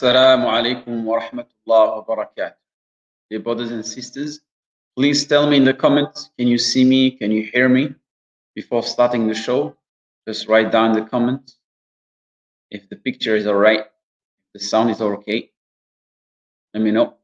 Assalamu alaikum wa rahmatullahi wa barakatuh. Dear brothers and sisters, please tell me in the comments, can you see me? Can you hear me? Before starting the show, just write down the comments. If the picture is alright, the sound is okay, let me know.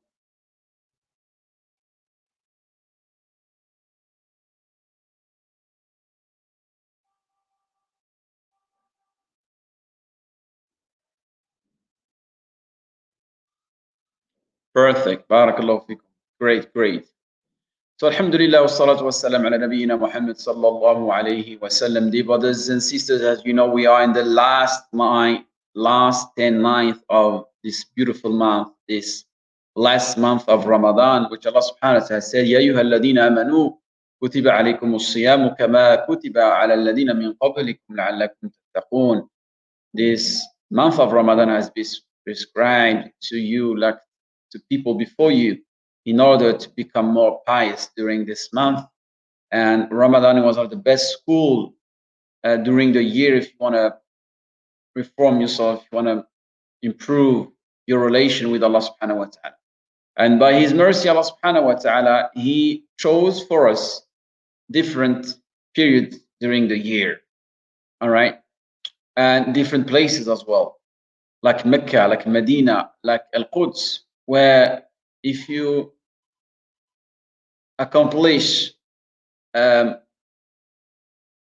Perfect. Barakallahu fikum. Great, great. So alhamdulillah, wassalatu wassalam ala nabiyyina Muhammad sallallahu alayhi wasallam. Dear brothers and sisters, as you know, we are in the last night, last 10 ninth of this beautiful month, this last month of Ramadan, which Allah subhanahu wa ta'ala said, Ya ayyuhalladhina amanu, kutiba alaykum as-siyamu kama kutiba ala alladhina min qablikum la'allakum tattaqun. This month of Ramadan has been prescribed to you like to people before you in order to become more pious during this month. And Ramadan was one of the best school uh, during the year if you want to reform yourself, if you want to improve your relation with Allah subhanahu wa ta'ala. And by His mercy, Allah subhanahu wa ta'ala, He chose for us different periods during the year. All right. And different places as well, like Mecca, like Medina, like Al Quds, where if you accomplish um,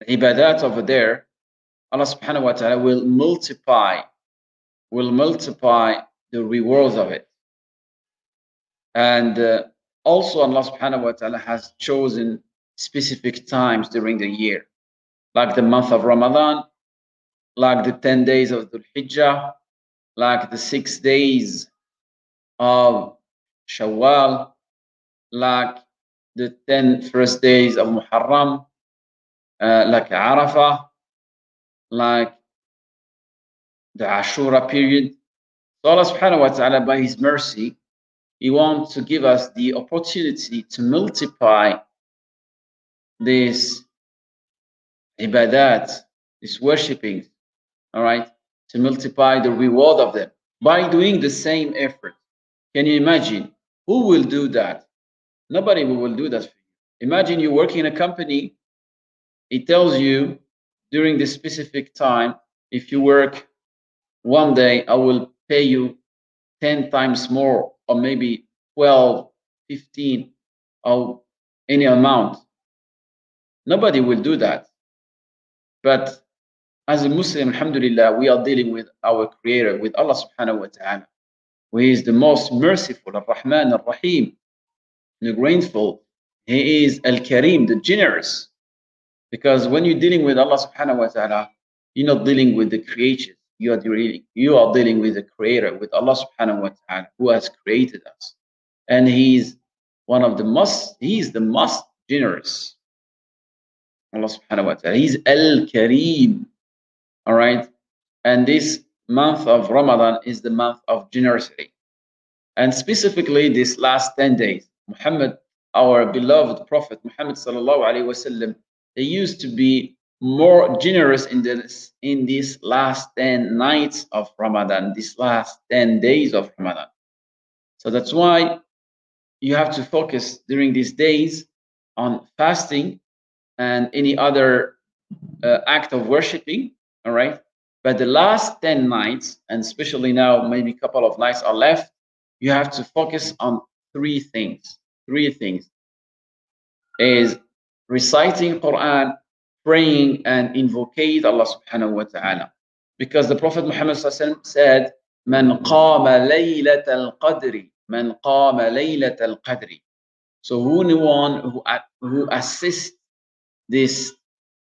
ibadat over there, Allah subhanahu wa ta'ala will multiply, will multiply the rewards of it. And uh, also Allah subhanahu wa ta'ala has chosen specific times during the year, like the month of Ramadan, like the 10 days of Dhul Hijjah, like the six days of Shawwal, like the 10 first days of Muharram, uh, like Arafah, like the Ashura period. So Allah subhanahu wa ta'ala, by His mercy, He wants to give us the opportunity to multiply this ibadat, this worshipping, all right, to multiply the reward of them by doing the same effort. Can you imagine? Who will do that? Nobody will do that for you. Imagine you working in a company, it tells you during this specific time, if you work one day, I will pay you 10 times more, or maybe 12, 15, or any amount. Nobody will do that. But as a Muslim, Alhamdulillah, we are dealing with our Creator, with Allah subhanahu wa ta'ala who is the most merciful, Ar-Rahman, Ar-Rahim, the grateful. He is Al-Karim, the generous. Because when you're dealing with Allah subhanahu wa ta'ala, you're not dealing with the creatures. You are dealing, you are dealing with the creator, with Allah subhanahu wa ta'ala, who has created us. And He's one of the most, He is the most generous. Allah subhanahu wa ta'ala. He's Al-Karim. All right. And this month of Ramadan is the month of generosity. And specifically this last 10 days, Muhammad, our beloved Prophet Muhammad wasallam, they used to be more generous in this in these last 10 nights of Ramadan, these last 10 days of Ramadan. So that's why you have to focus during these days on fasting and any other uh, act of worshiping, all right? But the last 10 nights, and especially now, maybe a couple of nights are left, you have to focus on three things. Three things is reciting Quran, praying, and invocate Allah subhanahu wa ta'ala. Because the Prophet Muhammad said, Man qama laylat al-qadri, man qama laylat al-qadri. So who one who, who assists this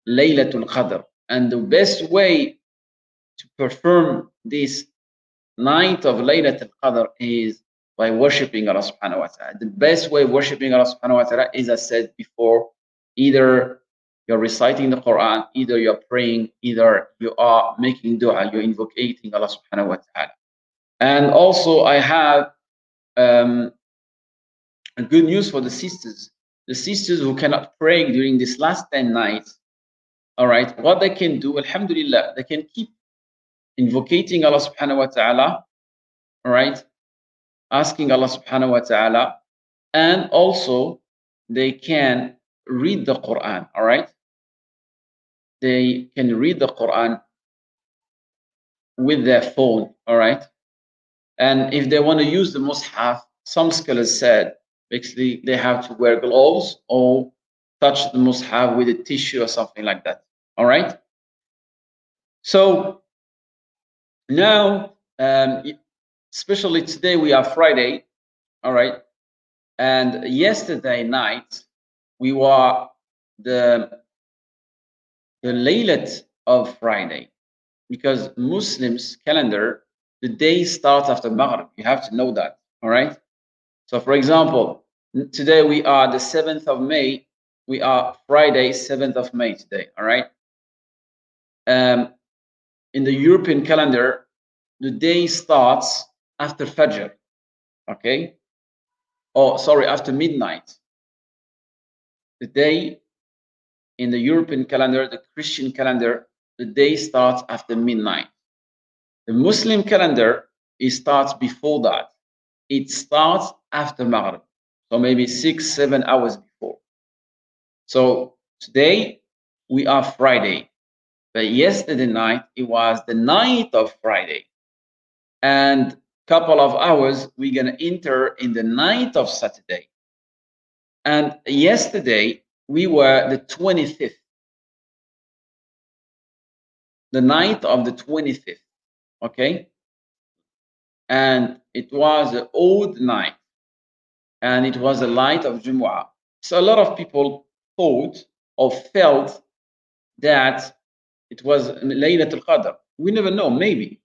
Laylatul Qadr. And the best way to perform this night of Laylatul Qadr is by worshipping Allah subhanahu wa ta'ala. The best way of worshipping Allah subhanahu wa ta'ala is as said before, either you're reciting the Quran, either you're praying, either you are making dua, you're invocating Allah subhanahu wa ta'ala. And also I have um, good news for the sisters. The sisters who cannot pray during this last 10 nights, all right, what they can do, alhamdulillah, they can keep invocating Allah subhanahu wa ta'ala all right, asking Allah subhanahu wa ta'ala, and also they can read the Quran, all right? They can read the Quran with their phone, all right? And if they want to use the Mus'haf, some scholars said basically they have to wear gloves or touch the Mus'haf with a tissue or something like that, all right? So now, um, especially today, we are Friday, all right? And yesterday night, we were the the laylat of Friday because Muslims calendar the day starts after Maghrib. You have to know that. All right. So, for example, today we are the seventh of May. We are Friday, seventh of May today. All right. Um, in the European calendar, the day starts after Fajr. Okay. Oh, sorry, after midnight. The day in the European calendar, the Christian calendar, the day starts after midnight. The Muslim calendar, it starts before that. It starts after Maghrib. So maybe six, seven hours before. So today we are Friday. But yesterday night, it was the night of Friday. And couple of hours, we're going to enter in the night of Saturday. And yesterday, we were the 25th. The night of the 25th. Okay? And it was an old night. And it was the light of Jumu'ah. So a lot of people thought or felt that it was Laylat al-Qadr. We never know, maybe.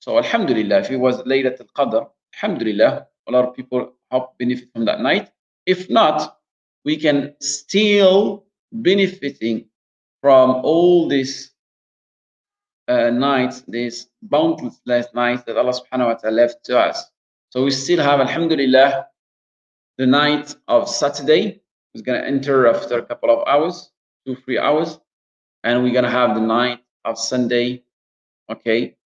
So Alhamdulillah, if it was Laylat al-Qadr, Alhamdulillah, a lot of people hope benefit from that night. If not, we can still benefiting from all these uh, nights, these boundless nights that Allah subhanahu wa ta'ala left to us. So we still have, Alhamdulillah, the night of Saturday is going to enter after a couple of hours, two, three hours. And we're to have the night of Sunday, okay?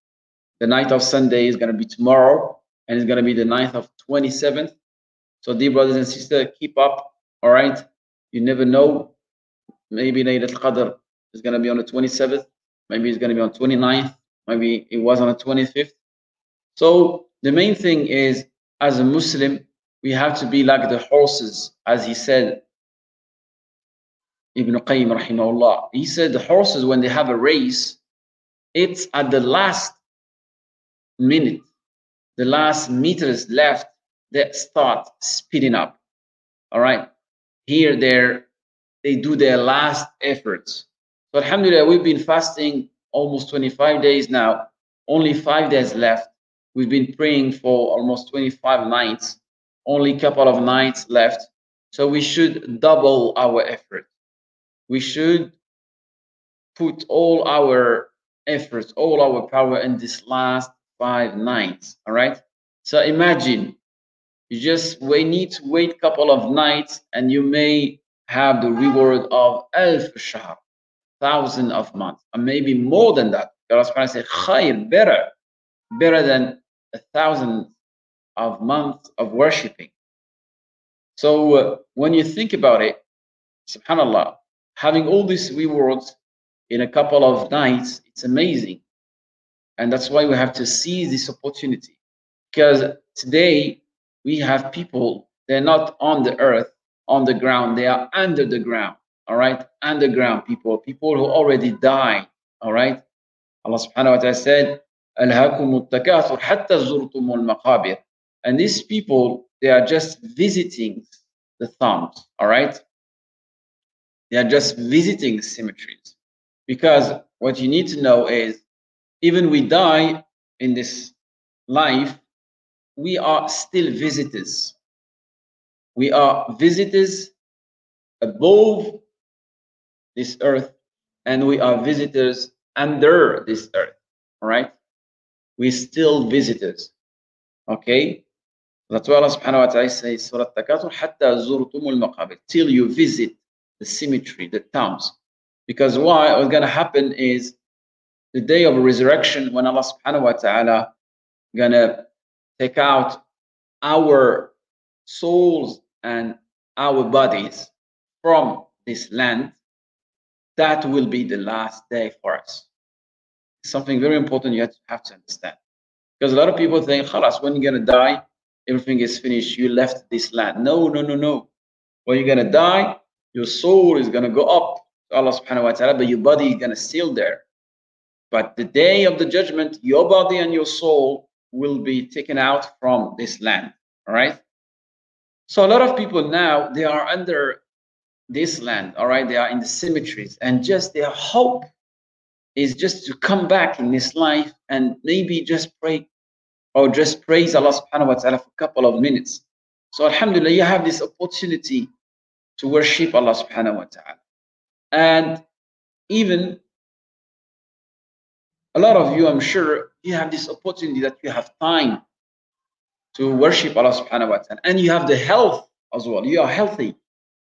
The night of Sunday is to be tomorrow, and it's to be the night of 27th. So, dear brothers and sisters, keep up, all right? You never know. Maybe Laylat al-Qadr is to be on the 27th. Maybe it's to be on 29th. Maybe it was on the 25th. So, the main thing is, as a Muslim, we have to be like the horses, as he said Ibn Qayyim rahimahullah. He said the horses, when they have a race, it's at the last minute, the last meters left that start speeding up. All right. Here, there, they do their last efforts. So Alhamdulillah, we've been fasting almost 25 days now, only five days left. We've been praying for almost 25 nights, only couple of nights left. So we should double our effort we should put all our efforts, all our power in this last five nights. All right. So imagine you just we need to wait a couple of nights and you may have the reward of alf shahr, thousand of months, and maybe more than that. Allah subhanahu say khayr, better, better than a thousand of months of worshipping. So uh, when you think about it, subhanallah, having all these rewards in a couple of nights, it's amazing. And that's why we have to seize this opportunity. Because today we have people, they're not on the earth, on the ground, they are under the ground. All right, underground people, people who already died. All right. Allah subhanahu wa ta'ala said, And these people, they are just visiting the tombs. All right. They are just visiting cemeteries. Because what you need to know is even we die in this life, we are still visitors. We are visitors above this earth, and we are visitors under this earth. All right? We're still visitors. Okay? That's why Allah subhanahu wa ta'ala says, Surah Takatur, حَتَّى زُرْتُمُ الْمَقَابِرِ Till you visit the symmetry, the tombs. Because why? What's going to happen is the day of resurrection when Allah subhanahu wa ta'ala going to take out our souls and our bodies from this land, that will be the last day for us. Something very important you have to understand. Because a lot of people think, Khalas, when you're going to die, everything is finished. You left this land. No, no, no, no. When you're going to die, your soul is going to go up to Allah subhanahu wa ta'ala, but your body is going to still there. But the day of the judgment, your body and your soul will be taken out from this land. All right. So a lot of people now they are under this land. All right, they are in the cemeteries, and just their hope is just to come back in this life and maybe just pray or just praise Allah subhanahu wa ta'ala for a couple of minutes. So Alhamdulillah, you have this opportunity to worship Allah subhanahu wa ta'ala. And even a lot of you, I'm sure, you have this opportunity that you have time to worship Allah subhanahu wa ta'ala. And you have the health as well. You are healthy.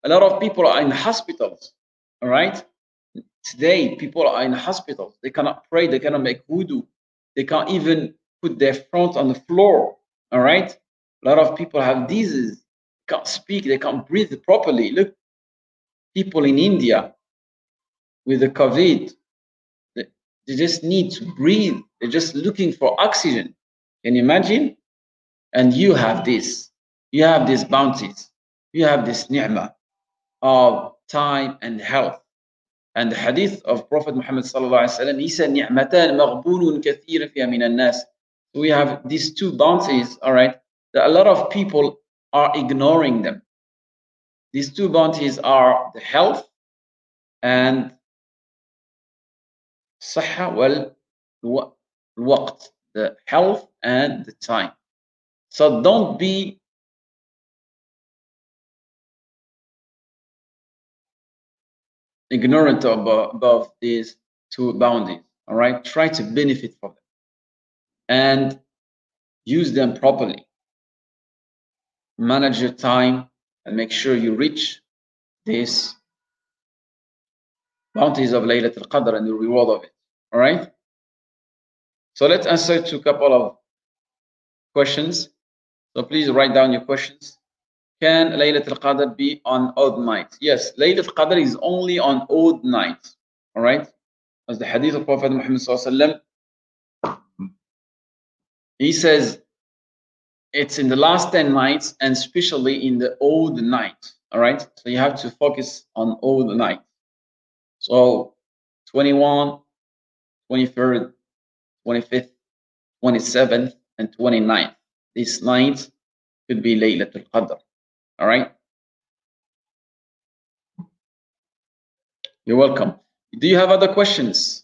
A lot of people are in hospitals. All right. Today, people are in hospitals. They cannot pray, they cannot make wudu, they can't even put their front on the floor. All right. A lot of people have diseases, can't speak, they can't breathe properly. Look, people in India with the COVID, they, just need to breathe. They're just looking for oxygen. Can you imagine? And you have this. You have these bounties. You have this ni'mah of time and health. And the hadith of Prophet Muhammad he said, "Ni'matan kathir fi min nas." We have these two bounties, all right, that a lot of people are ignoring them. These two bounties are the health and صحة والوقت, the health and the time. So don't be ignorant about, about these two boundaries. All right, try to benefit from them and use them properly. Manage your time and make sure you reach these bounties of Laylat al-Qadr and the reward of it. All right. So let's answer to a couple of questions. So please write down your questions. Can Laylat al-Qadr be on odd nights? Yes, Laylat al-Qadr is only on odd nights. All right? As the hadith of Prophet Muhammad he says it's in the last 10 nights and especially in the old night. All right? So you have to focus on old night. So 21, 23rd, 25th, 27th, and 29th. These nights could be Laylatul Qadr. All right. You're welcome. Do you have other questions?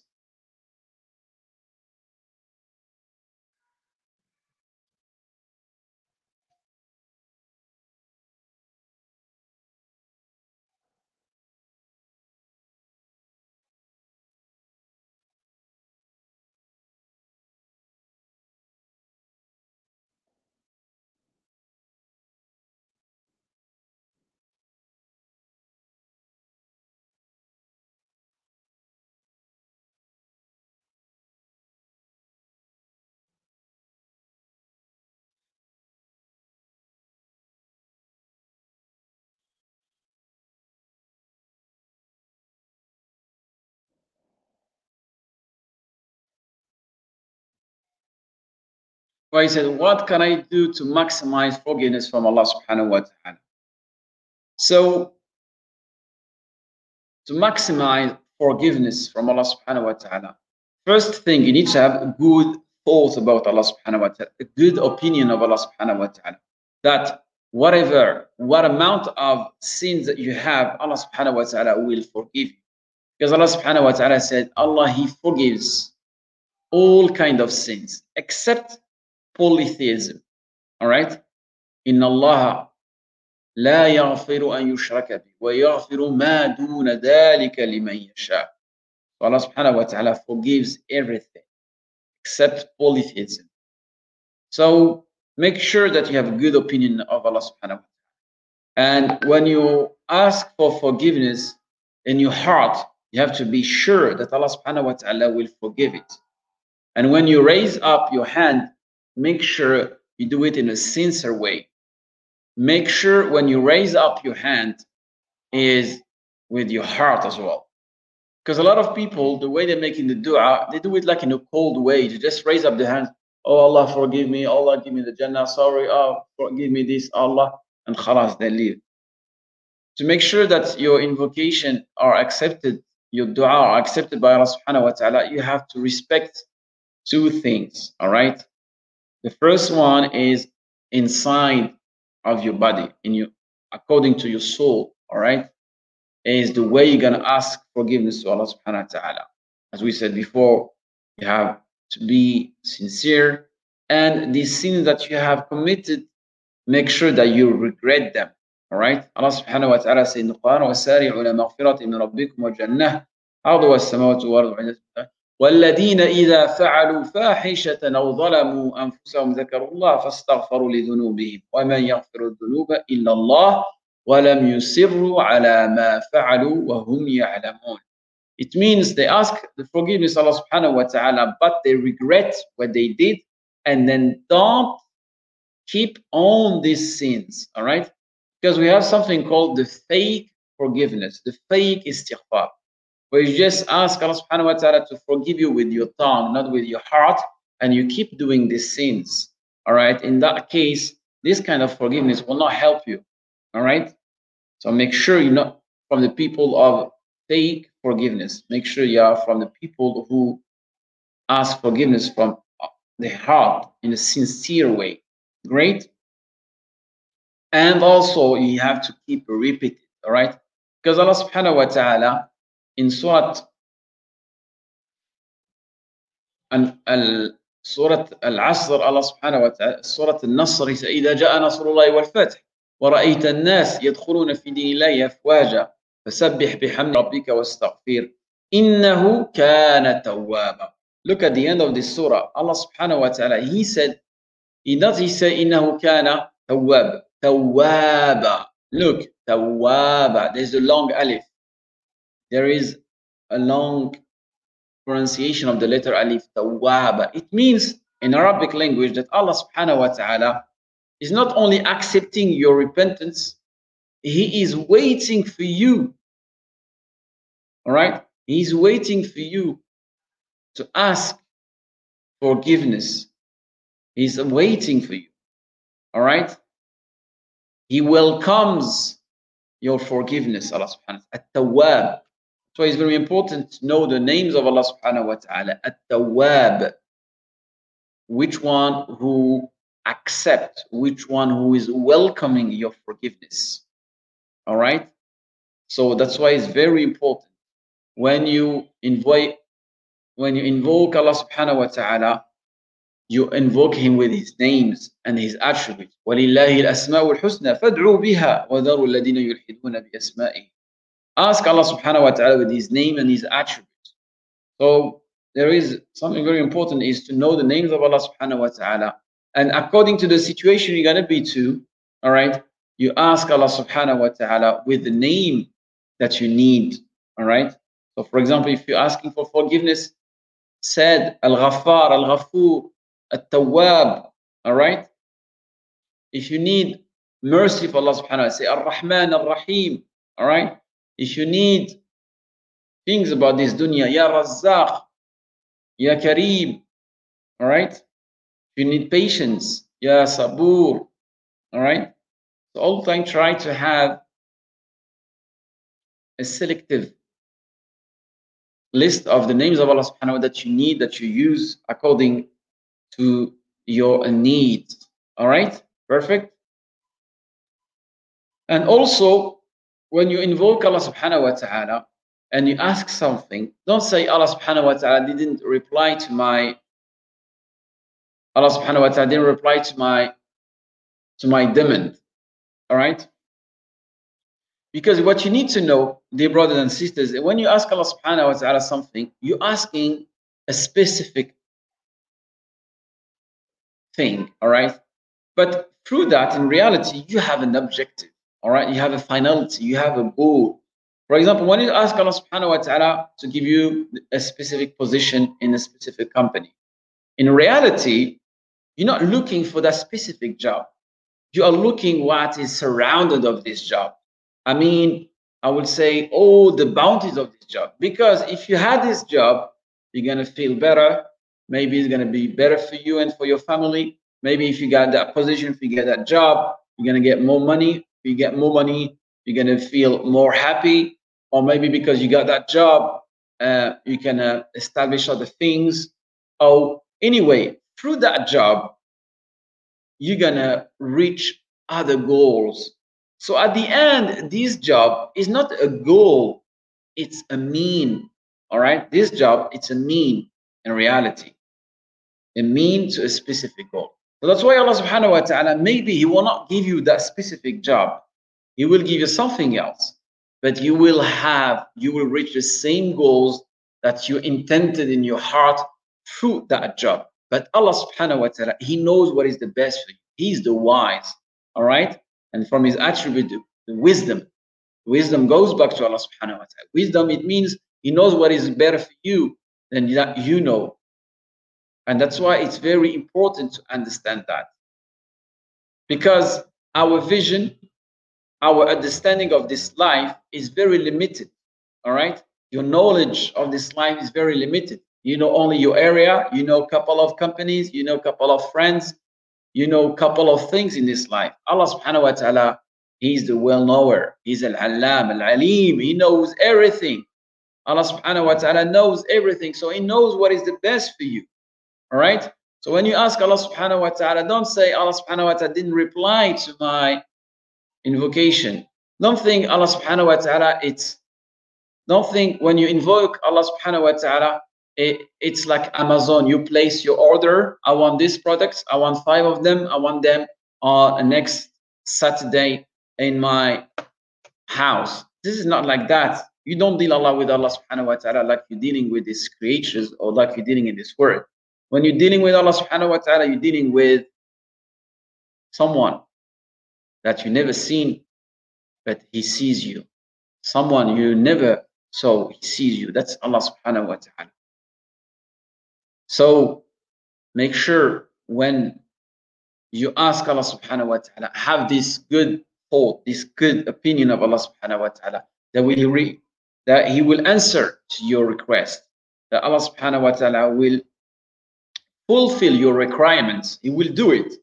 Well, he said, What can I do to maximize forgiveness from Allah subhanahu wa ta'ala? So, to maximize forgiveness from Allah subhanahu wa ta'ala, first thing you need to have a good thought about Allah subhanahu wa ta'ala, a good opinion of Allah subhanahu wa ta'ala. That whatever, what amount of sins that you have, Allah subhanahu wa ta'ala will forgive you. Because Allah subhanahu wa ta'ala said, Allah, He forgives all kind of sins except polytheism. All right? إن الله لا يغفر أن يشرك به ويغفر ما دون ذلك لمن يشاء. So Allah subhanahu wa ta'ala forgives everything except polytheism. So make sure that you have a good opinion of Allah subhanahu wa ta'ala. And when you ask for forgiveness in your heart, you have to be sure that Allah subhanahu wa ta'ala will forgive it. And when you raise up your hand make sure you do it in a sincere way. Make sure when you raise up your hand is with your heart as well. Because a lot of people, the way they're making the dua, they do it like in a cold way. You just raise up the hand. Oh Allah, forgive me. Allah, give me the Jannah. Sorry. Oh, forgive me this. Allah. And khalas, they leave. To make sure that your invocation are accepted, your dua are accepted by Allah subhanahu wa ta'ala, you have to respect two things. All right. The first one is inside of your body, in you, according to your soul. All right is the way you're going to ask forgiveness to Allah subhanahu wa ta'ala. As we said before, you have to be sincere and these sins that you have committed, make sure that you regret them. All right. Allah subhanahu wa ta'ala says in the Quran, وَسَارِعُوا لَمَغْفِرَةٍ مِنْ رَبِّكُمْ وَجَنَّةٍ عرضها السماوات والأرض والذين إذا فعلوا فاحشة أو ظلموا أنفسهم ذكروا الله فاستغفروا لذنوبهم ومن يغفر الذنوب إلا الله وَلَمْ يُسِرُّوا عَلَى مَا فَعَلُوا وَهُمْ يَعْلَمُونَ It means they ask the forgiveness of Allah subhanahu wa ta'ala, but they regret what they did and then don't keep on these sins, all right? Because we have something called the fake forgiveness, the fake istighfar, where you just ask Allah subhanahu wa ta'ala to forgive you with your tongue, not with your heart, and you keep doing these sins, all right? In that case, this kind of forgiveness will not help you, all right? So make sure you're not from the people of take forgiveness. Make sure you are from the people who ask forgiveness from the heart in a sincere way. Great. And also you have to keep repeating, all right? Because Allah subhanahu wa ta'ala in Surah سورة العصر الله سبحانه وتعالى سورة النصر إذا جاء نصر الله والفتح ورأيت الناس يدخلون في دين الله أفواجا فسبح بحمد ربك واستغفر إنه كان توابا Look at the end of this surah. Allah subhanahu wa ta'ala, He said, He does He say, إنه كان تواب توابا Look, توابا There's a long alif. there is a long pronunciation of the letter alif, tawwaba. It means in Arabic language that Allah subhanahu wa ta'ala is not only accepting your repentance, He is waiting for you. All right? He is waiting for you to ask forgiveness. He's waiting for you. All right? He welcomes your forgiveness, Allah subhanahu wa ta'ala. At-tawwab. So it's very important to know the names of Allah subhanahu wa ta'ala. At-Tawwab. Which one who accept which one who is welcoming your forgiveness. All right. So that's why it's very important when you invite, when you invoke Allah subhanahu wa ta'ala, you invoke him with his names and his attributes. وَلِلَّهِ الْأَسْمَاءُ الْحُسْنَى فَادْعُوا بِهَا وَذَرُوا الَّذِينَ يُلْحِدُونَ بِأَسْمَائِهِ Ask Allah subhanahu wa ta'ala with his name and his attributes. So there is something very important is to know the names of Allah subhanahu wa ta'ala and according to the situation you're going to be to, all right, you ask Allah subhanahu wa ta'ala with the name that you need. All right. So, for example, if you're asking for forgiveness, said Al Ghaffar, Al Ghafur, Al Tawwab. All right. If you need mercy for Allah subhanahu wa ta'ala, say Ar Rahman, Ar Rahim. All right. If you need things about this dunya, Ya Razzaq, Ya Kareem. All right. If you need patience. Ya sabur. All right. So all the time try to have a selective list of the names of Allah subhanahu wa that you need, that you use according to your needs. All right. Perfect. And also, when you invoke Allah subhanahu wa ta'ala and you ask something, don't say Allah subhanahu wa ta'ala didn't reply to my Allah subhanahu wa ta'ala didn't reply to my to my demand. All right? Because what you need to know, dear brothers and sisters, when you ask Allah subhanahu wa ta'ala something, you're asking a specific thing, all right? But through that, in reality, you have an objective, all right? You have a finality, you have a goal. For example, when you ask Allah subhanahu wa ta'ala to give you a specific position in a specific company, in reality, You're not looking for that specific job. You are looking what is surrounded of this job. I mean, I would say all the bounties of this job. Because if you had this job, you're gonna feel better. Maybe it's gonna be better for you and for your family. Maybe if you got that position, if you get that job, you're gonna get more money. You get more money, you're gonna feel more happy. Or maybe because you got that job, uh, you can uh, establish other things. Oh, anyway, through that job, you're gonna reach other goals. So at the end, this job is not a goal, it's a mean. All right, this job, it's a mean in reality, a mean to a specific goal. So that's why Allah subhanahu wa ta'ala, maybe He will not give you that specific job. He will give you something else. But you will have, you will reach the same goals that you intended in your heart through that job. But Allah subhanahu wa ta'ala, He knows what is the best for you. He's the wise. All right? And from his attribute, the wisdom. Wisdom goes back to Allah subhanahu wa ta'ala. Wisdom, it means he knows what is better for you than that you know. And that's why it's very important to understand that. Because our vision, our understanding of this life is very limited. All right? Your knowledge of this life is very limited. You know only your area, you know a couple of companies, you know a couple of friends, you know a couple of things in this life. Allah subhanahu wa ta'ala, He's the well knower. He's Al Alam, Al Alim. He knows everything. Allah subhanahu wa ta'ala knows everything. So He knows what is the best for you. All right? So when you ask Allah subhanahu wa ta'ala, don't say Allah subhanahu wa ta'ala didn't reply to my invocation. Don't think Allah subhanahu wa ta'ala, it's don't think when you invoke Allah subhanahu wa ta'ala, it, it's like Amazon. You place your order. I want these products. I want five of them. I want them on uh, next Saturday in my house. This is not like that. You don't deal Allah with Allah subhanahu wa ta'ala like you're dealing with these creatures or like you're dealing in this world. When you're dealing with Allah subhanahu wa ta'ala, you're dealing with someone that you never seen, but he sees you. Someone you never saw, he sees you. That's Allah subhanahu wa ta'ala. So make sure when you ask Allah subhanahu wa ta'ala, have this good thought, this good opinion of Allah subhanahu wa ta'ala, that will re- that He will answer to your request, that Allah subhanahu wa ta'ala will fulfill your requirements. He will do it.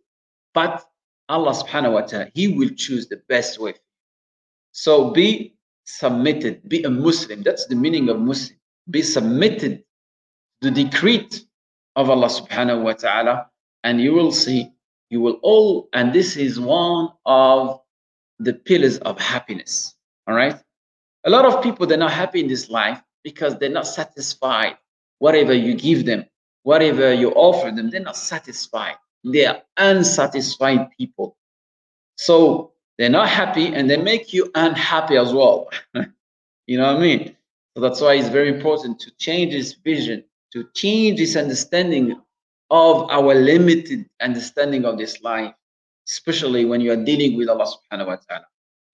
But Allah subhanahu wa ta'ala, He will choose the best way. So be submitted, be a Muslim. That's the meaning of Muslim. Be submitted to the decree of Allah subhanahu wa ta'ala, and you will see, you will all, and this is one of the pillars of happiness. All right. A lot of people, they're not happy in this life because they're not satisfied. Whatever you give them, whatever you offer them, they're not satisfied. They are unsatisfied people. So they're not happy and they make you unhappy as well. you know what I mean? So that's why it's very important to change this vision to change this understanding of our limited understanding of this life, especially when you are dealing with Allah subhanahu wa ta'ala.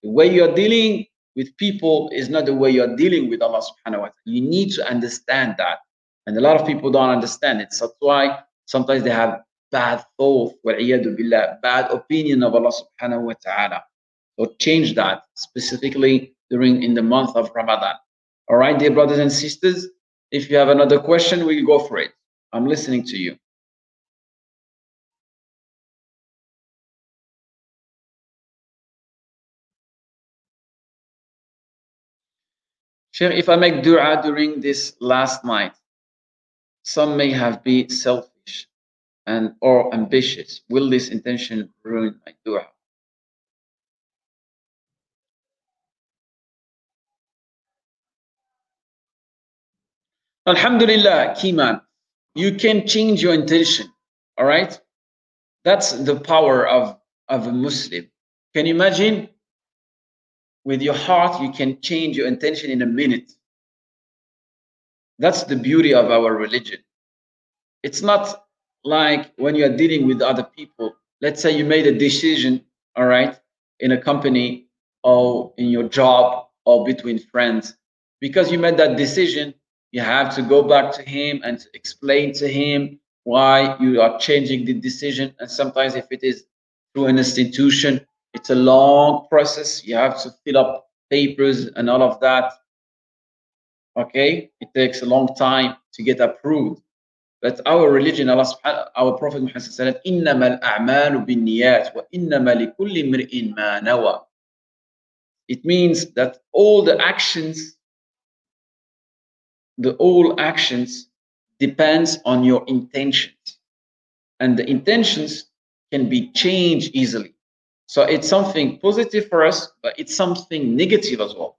The way you are dealing with people is not the way you are dealing with Allah subhanahu wa ta'ala. You need to understand that. And a lot of people don't understand it. So that's why sometimes they have bad thought, billah, bad opinion of Allah subhanahu wa ta'ala. So change that specifically during in the month of Ramadan. All right, dear brothers and sisters, if you have another question, we'll go for it. I'm listening to you. Sheikh, if I make dua during this last night, some may have been selfish and or ambitious. Will this intention ruin my dua? Alhamdulillah, Kiman, you can change your intention. All right? That's the power of, of a Muslim. Can you imagine? With your heart, you can change your intention in a minute. That's the beauty of our religion. It's not like when you are dealing with other people. Let's say you made a decision, all right, in a company or in your job or between friends. Because you made that decision, you have to go back to him and explain to him why you are changing the decision. And sometimes if it is through an institution, it's a long process. You have to fill up papers and all of that okay? It takes a long time to get approved. But our religion allah subhanahu our prophet muhammad sallallahu wa ma nawa. It means that all the actions the all actions depends on your intentions. And the intentions can be changed easily. So it's something positive for us but it's something negative as well.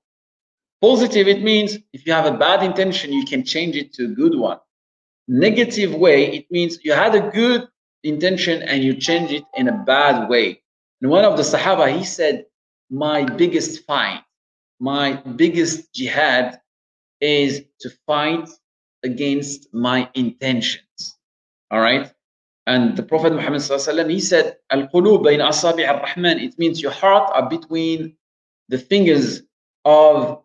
Positive, it means if you have a bad intention, you can change it to a good one negative way, it means you had a good intention and you change it in a bad way. And one of the Sahaba, he said, My biggest fight, my biggest jihad is to fight against my intentions. All right. And the Prophet Muhammad he said, Al qulub bayn asabi' Rahman. It means your heart are between the fingers of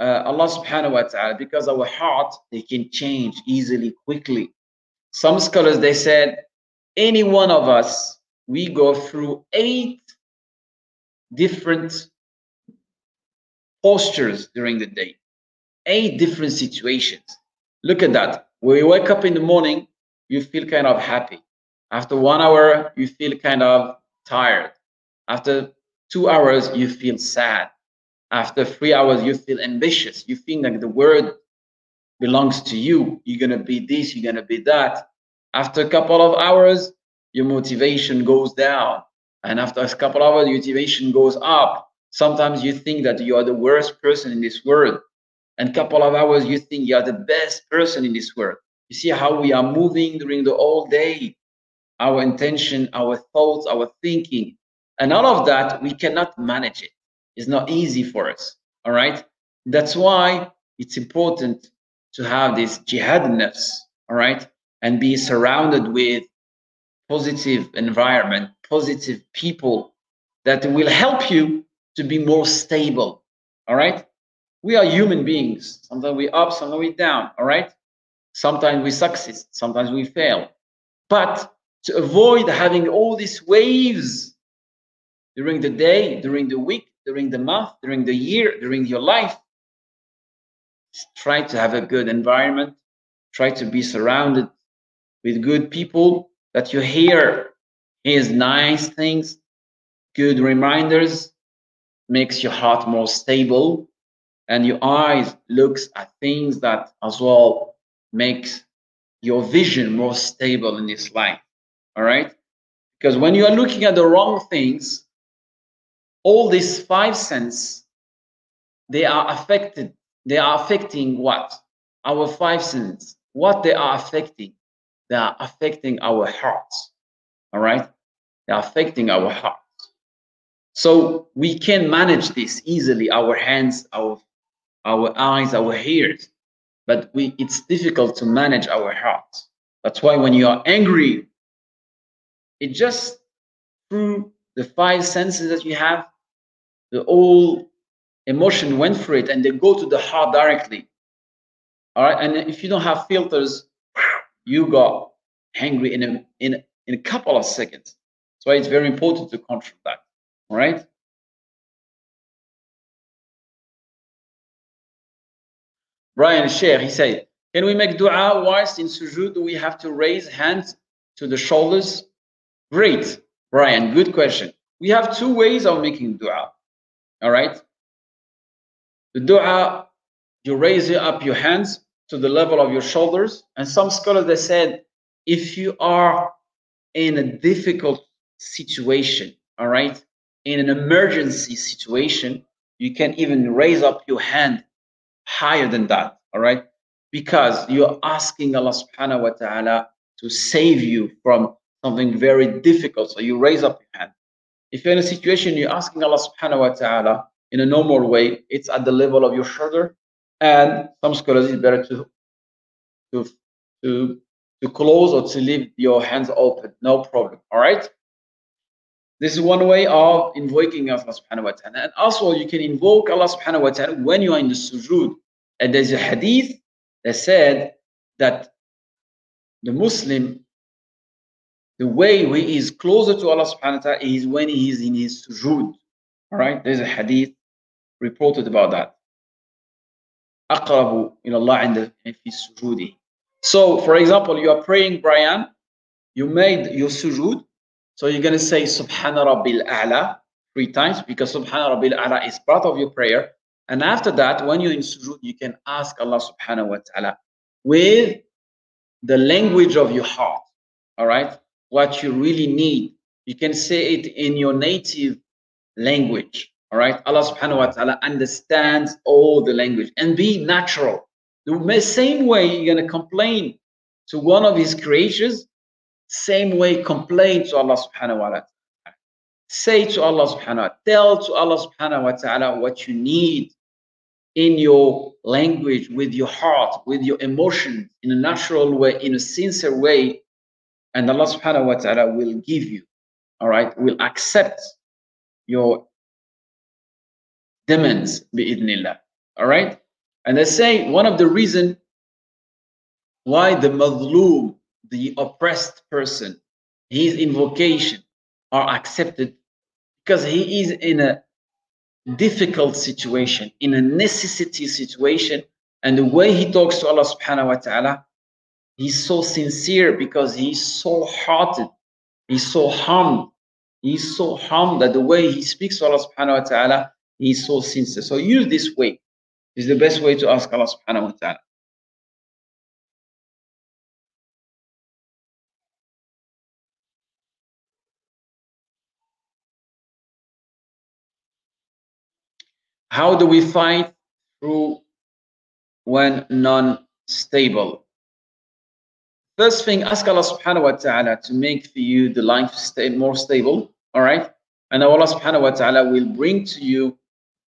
uh, Allah subhanahu wa ta'ala because our heart they can change easily quickly. Some scholars they said any one of us we go through eight different postures during the day. Eight different situations. Look at that. When you wake up in the morning you feel kind of happy. After one hour you feel kind of tired. After two hours you feel sad after three hours, you feel ambitious. You feel like the world belongs to you. You're going to be this, you're going to be that. After a couple of hours, your motivation goes down. And after a couple of hours, your motivation goes up. Sometimes you think that you are the worst person in this world. And a couple of hours, you think you are the best person in this world. You see how we are moving during the whole day. Our intention, our thoughts, our thinking. And all of that, we cannot manage it is not easy for us. All right. That's why it's important to have this jihadness. all right, and be surrounded with positive environment, positive people that will help you to be more stable. All right. We are human beings. Sometimes we up, sometimes we down. All right. Sometimes we succeed, sometimes we fail. But to avoid having all these waves during the day, during the week, during the month, during the year, during your life. Try to have a good environment. Try to be surrounded with good people that you hear his nice things, good reminders, makes your heart more stable, and your eyes looks at things that as well makes your vision more stable in this life. All right? Because when you are looking at the wrong things, all these five senses they are affected they are affecting what? Our five senses. What they are affecting? They are affecting our hearts all right? They are affecting our hearts. So we can manage this easily our hands our our eyes our ears but we it's difficult to manage our hearts. That's why when you are angry it just through the five senses that you have, the whole emotion went through it and they go to the heart directly. All right. And if you don't have filters, you got angry in a, in, in a couple of seconds. So it's very important to control that. All right. Brian Sheikh, he said, can we make dua whilst in sujood? Do we have to raise hands to the shoulders? Great. Brian, good question. We have two ways of making dua. All right. The dua, you raise up your hands to the level of your shoulders. And some scholars they said, if you are in a difficult situation, all right, in an emergency situation, you can even raise up your hand higher than that, all right, because you're asking Allah subhanahu wa ta'ala to save you from something very difficult. So you raise up your hand. If you're in a situation you're asking Allah subhanahu wa ta'ala in a normal way, it's at the level of your shoulder. And some scholars it's better to to to to close or to leave your hands open. No problem. All right. This is one way of invoking Allah subhanahu wa ta'ala. And also you can invoke Allah subhanahu wa ta'ala when you are in the sujood. And there's a hadith that said that the Muslim The way he is closer to Allah subhanahu wa ta'ala is when he is in his sujood. All right, there's a hadith reported about that. أقرب إلى الله عند في سجوده. So, for example, you are praying, Brian, you made your sujood, so you're going to say Subhana Rabbil A'la three times because Subhana Rabbil A'la is part of your prayer. And after that, when you're in sujood, you can ask Allah subhanahu wa ta'ala with the language of your heart. All right? What you really need. You can say it in your native language. All right? Allah subhanahu wa ta'ala understands all the language and be natural. The same way you're going to complain to one of his creatures, same way complain to Allah subhanahu wa ta'ala. Say to Allah subhanahu wa ta'ala, tell to Allah subhanahu wa ta'ala what you need in your language, with your heart, with your emotions, in a natural way, in a sincere way, and Allah subhanahu wa ta'ala will give you, all right, will accept your demands, bi'idnillah, all right? And I say one of the reasons why the madloom, the oppressed person, his invocation are accepted because he is in a difficult situation, in a necessity situation, and the way he talks to Allah subhanahu wa ta'ala, he's so sincere because he's so hearted, he's so harmed, he's so harmed that the way he speaks to Allah subhanahu wa ta'ala, he's so sincere. So use this way. Is the best way to ask Allah subhanahu wa ta'ala. How do we fight through when non-stable? First thing, ask Allah subhanahu wa ta'ala to make for you the life stay more stable. All right. And Allah subhanahu wa ta'ala will bring to you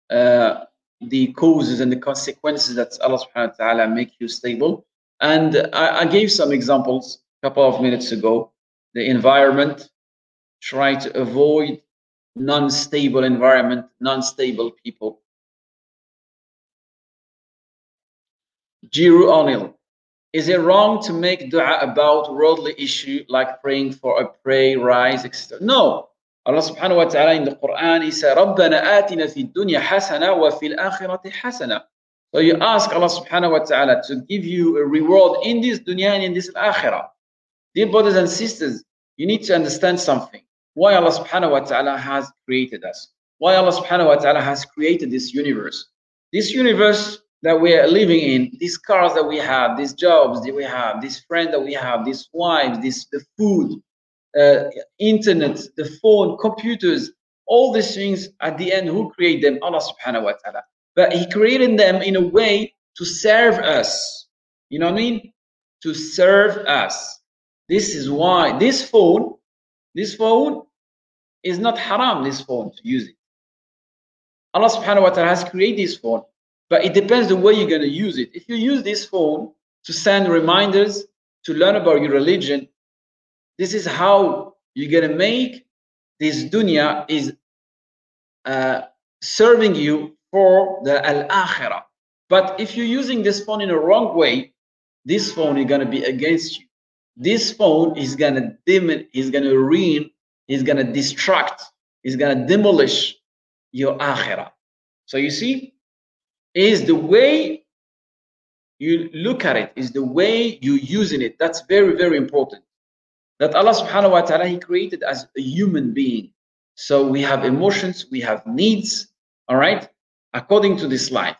uh, the causes and the consequences that Allah subhanahu wa ta'ala make you stable. And I, I gave some examples a couple of minutes ago. The environment, try to avoid non-stable environment, non-stable people. Jiru O'Neill. Is it wrong to make dua about worldly issue like praying for a pray, rise, etc.? No. Allah subhanahu wa ta'ala in the Quran, He said, رَبَّنَا آتِنَا فِي الدُّنْيا حَسَنَةً وَفِي الْآخِرَةِ حَسَنَةً So you ask Allah subhanahu wa ta'ala to give you a reward in this dunya and in this akhirah. Dear brothers and sisters, you need to understand something. Why Allah subhanahu wa ta'ala has created us. Why Allah subhanahu wa ta'ala has created this universe. This universe that we are living in, these cars that we have, these jobs that we have, this friend that we have, these wives, this the food, uh, internet, the phone, computers, all these things at the end, who created them? Allah subhanahu wa ta'ala. But He created them in a way to serve us. You know what I mean? To serve us. This is why this phone, this phone is not haram, this phone to use it. Allah subhanahu wa ta'ala has created this phone but it depends the way you're going to use it. If you use this phone to send reminders, to learn about your religion, this is how you're going to make this dunya is uh, serving you for the al-akhirah. But if you're using this phone in a wrong way, this phone is going to be against you. This phone is going to dim is going to ruin, is going to distract, is going to demolish your akhirah. So you see, is the way you look at it, is the way you using it. That's very, very important. That Allah subhanahu wa ta'ala, He created as a human being. So we have emotions, we have needs, all right, according to this life.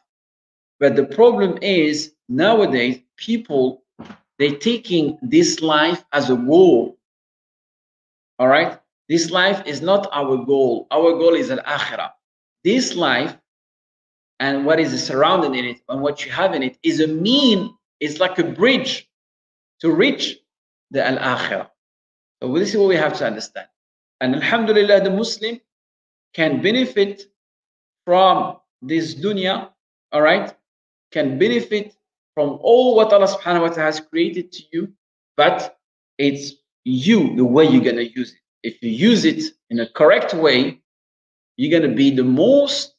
But the problem is nowadays, people, they taking this life as a goal. All right? This life is not our goal. Our goal is an akhirah. This life and what is surrounding in it and what you have in it is a mean, it's like a bridge to reach the al-akhirah. So this is what we have to understand. And alhamdulillah, the Muslim can benefit from this dunya, all right, can benefit from all what Allah subhanahu wa ta'ala has created to you, but it's you, the way you're going to use it. If you use it in a correct way, you're going to be the most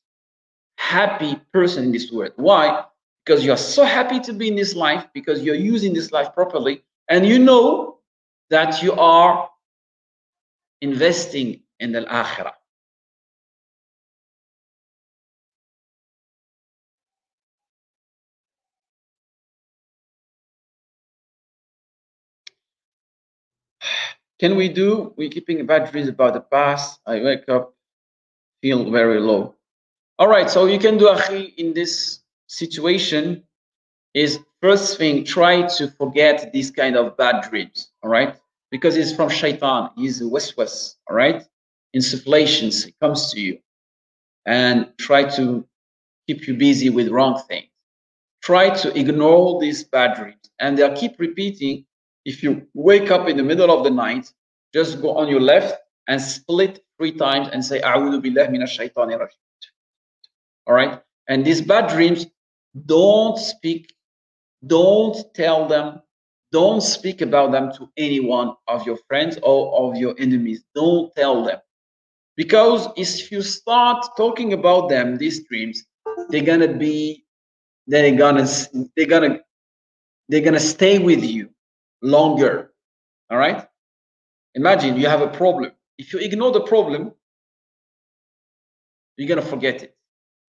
happy person in this world. Why? Because you're so happy to be in this life, because you're using this life properly, and you know that you are investing in the akhirah. Can we do? We're keeping bad dreams about the past. I wake up, feel very low. All right, so you can do in this situation is first thing try to forget these kind of bad dreams. All right, because it's from shaitan. He's a waswas. All right, insufflations. It comes to you, and try to keep you busy with wrong things. Try to ignore these bad dreams, and they'll keep repeating if you wake up in the middle of the night, just go on your left and split three times and say, A'udhu billah minash shaitani rajim. All right? And these bad dreams, don't speak, don't tell them, don't speak about them to anyone of your friends or of your enemies. Don't tell them. Because if you start talking about them, these dreams, they're gonna be, they're gonna, they're gonna, they're gonna stay with you longer. All right? Imagine you have a problem. If you ignore the problem, you're to forget it.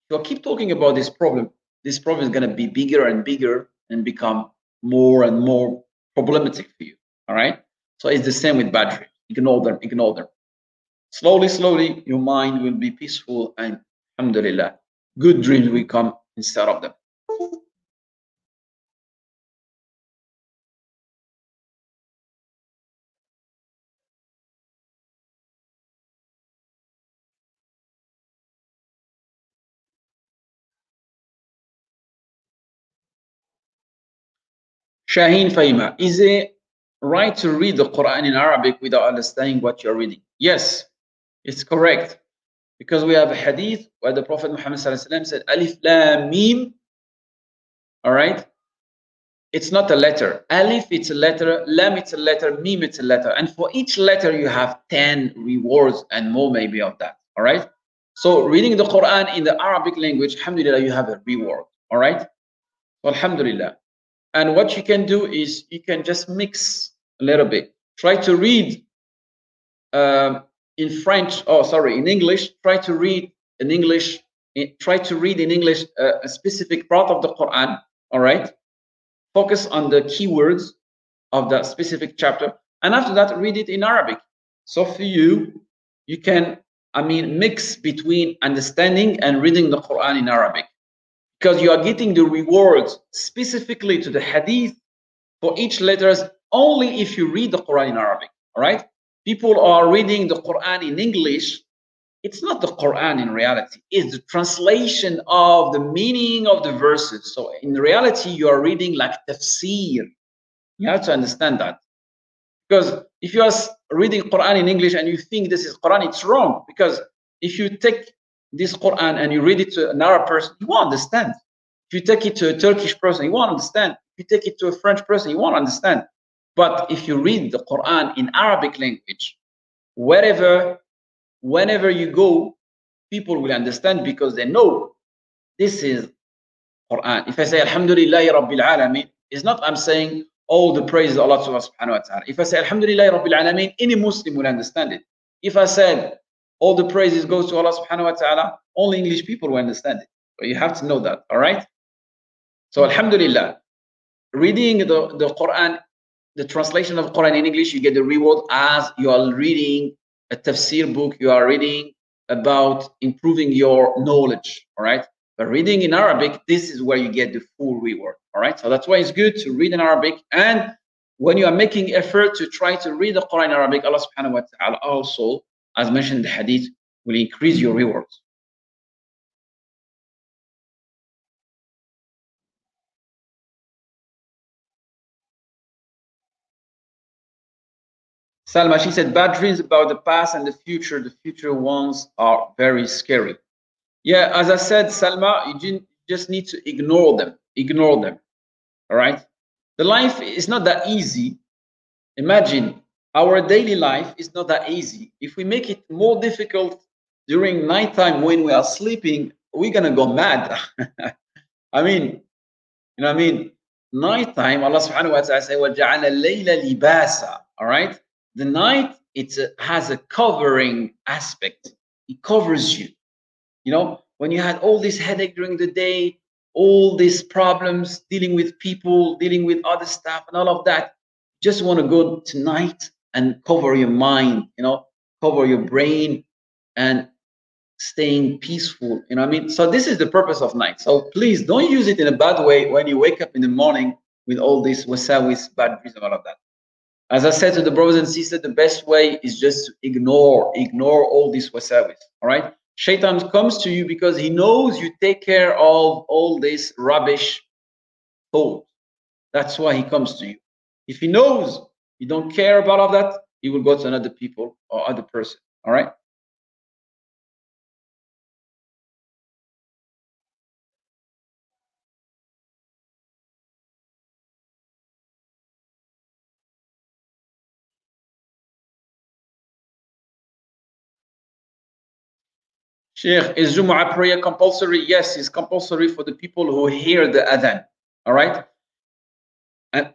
You keep talking about this problem, this problem is going to be bigger and bigger and become more and more problematic for you. All right? So it's the same with dreams. Ignore them, ignore them. Slowly, slowly, your mind will be peaceful and alhamdulillah, good dreams will come instead of them. Shaheen Faima, is it right to read the Quran in Arabic without understanding what you're reading? Yes, it's correct. Because we have a hadith where the Prophet Muhammad said, Alif Lam Mim. All right? It's not a letter. Alif, it's a letter. Lam, it's a letter. Mim, it's a letter. And for each letter, you have 10 rewards and more, maybe, of that. All right? So, reading the Quran in the Arabic language, alhamdulillah, you have a reward. All right? Alhamdulillah. And what you can do is you can just mix a little bit. Try to read um, in French, oh, sorry, in English. Try to read in English. Try to read in English uh, a specific part of the Quran. All right. Focus on the keywords of that specific chapter. And after that, read it in Arabic. So for you, you can, I mean, mix between understanding and reading the Quran in Arabic because you are getting the rewards specifically to the hadith for each letters only if you read the Quran in Arabic. All right? People are reading the Quran in English. It's not the Quran in reality, it's the translation of the meaning of the verses. So in reality, you are reading like tafsir. You have to understand that. Because if you are reading Quran in English and you think this is Quran, it's wrong. Because if you take this Quran and you read it to an Arab person, you won't understand. If you take it to a Turkish person, you won't understand. If you take it to a French person, you won't understand. But if you read the Quran in Arabic language, wherever, whenever you go, people will understand because they know this is Quran. If I say Alhamdulillah Rabbil Alameen, it's not I'm saying all the praise Allah subhanahu wa ta'ala. If I say Alhamdulillah Rabbil Alameen, any Muslim will understand it. If I said all the praises goes to Allah subhanahu wa ta'ala. Only English people will understand it. But you have to know that, all right? So Alhamdulillah, reading the, the Quran, the translation of Quran in English, you get the reward as you are reading a tafsir book, you are reading about improving your knowledge, all right? But reading in Arabic, this is where you get the full reward, all right? So that's why it's good to read in Arabic. And when you are making effort to try to read the Quran in Arabic, Allah subhanahu wa ta'ala also as mentioned in the hadith, will increase your rewards. Salma, she said, bad dreams about the past and the future. The future ones are very scary. Yeah, as I said, Salma, you just need to ignore them. Ignore them. All right? The life is not that easy. Imagine our daily life is not that easy. If we make it more difficult during nighttime when we are sleeping, we're gonna go mad. I mean, you know what I mean? Nighttime, Allah subhanahu wa ta'ala says, وَجَعَلَ اللَّيْلَ لِبَاسًا All right? The night it has a covering aspect. It covers you. You know, when you had all this headache during the day, all these problems dealing with people, dealing with other stuff, and all of that, just want to go tonight and cover your mind, you know, cover your brain and staying peaceful. You know I mean? So this is the purpose of night. So please don't use it in a bad way when you wake up in the morning with all this wasawis, bad dreams, and all of that. As I said to the brothers and sisters, the best way is just to ignore, ignore all these wasawis. All right. Shaitan comes to you because he knows you take care of all this rubbish thought. That's why he comes to you. If he knows you don't care about all that, he will go to another people or other person. All right. Sheikh, is Jumu'ah prayer compulsory? Yes, it's compulsory for the people who hear the adhan. All right? And